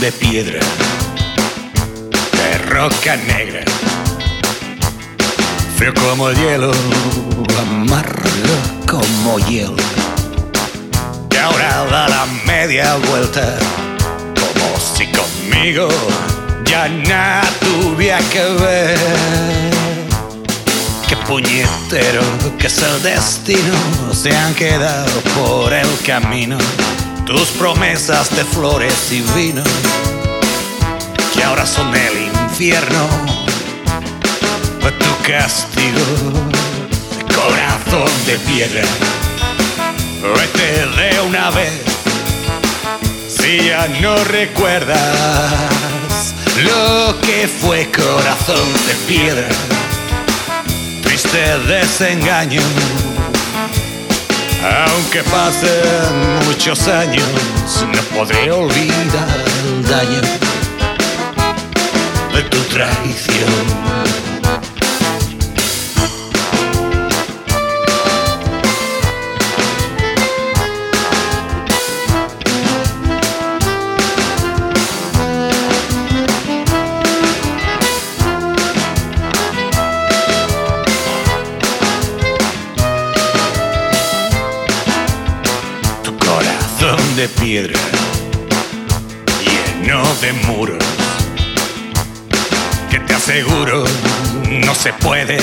de piedra, de roca negra, frío como el hielo, amargo como hielo. Y ahora da la media vuelta, como si conmigo ya nada tuviera que ver. Qué puñetero que es el destino, se han quedado por el camino tus promesas de flores y vino, que ahora son el infierno, tu castigo, corazón de piedra, vete de una vez, si ya no recuerdas lo que fue corazón de piedra, triste desengaño aunque pasen muchos años, no podré olvidar el daño de tu traición. De piedra, lleno de muros, que te aseguro no se pueden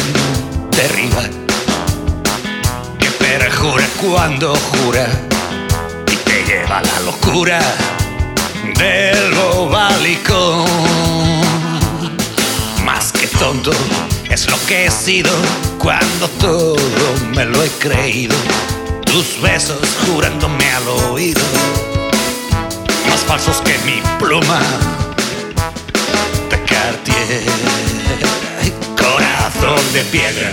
derribar. Que perjura cuando jura y te lleva a la locura del bobalicón. Más que tonto es lo que he sido cuando todo me lo he creído tus besos jurándome al oído, más falsos que mi pluma de Cartier. Corazón de piedra,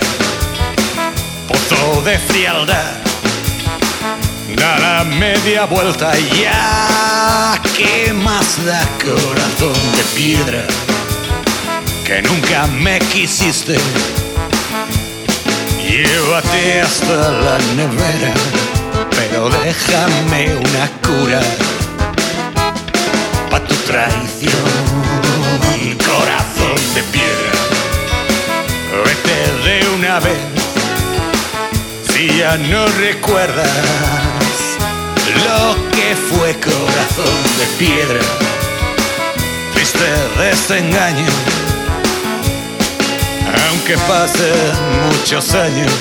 pozo de frialdad, da la media vuelta ya. ¿Qué más da corazón de piedra? Que nunca me quisiste Llévate hasta la nevera, pero déjame una cura pa' tu traición. Corazón de piedra, vete de una vez, si ya no recuerdas lo que fue corazón de piedra, triste desengaño aunque pasen muchos años,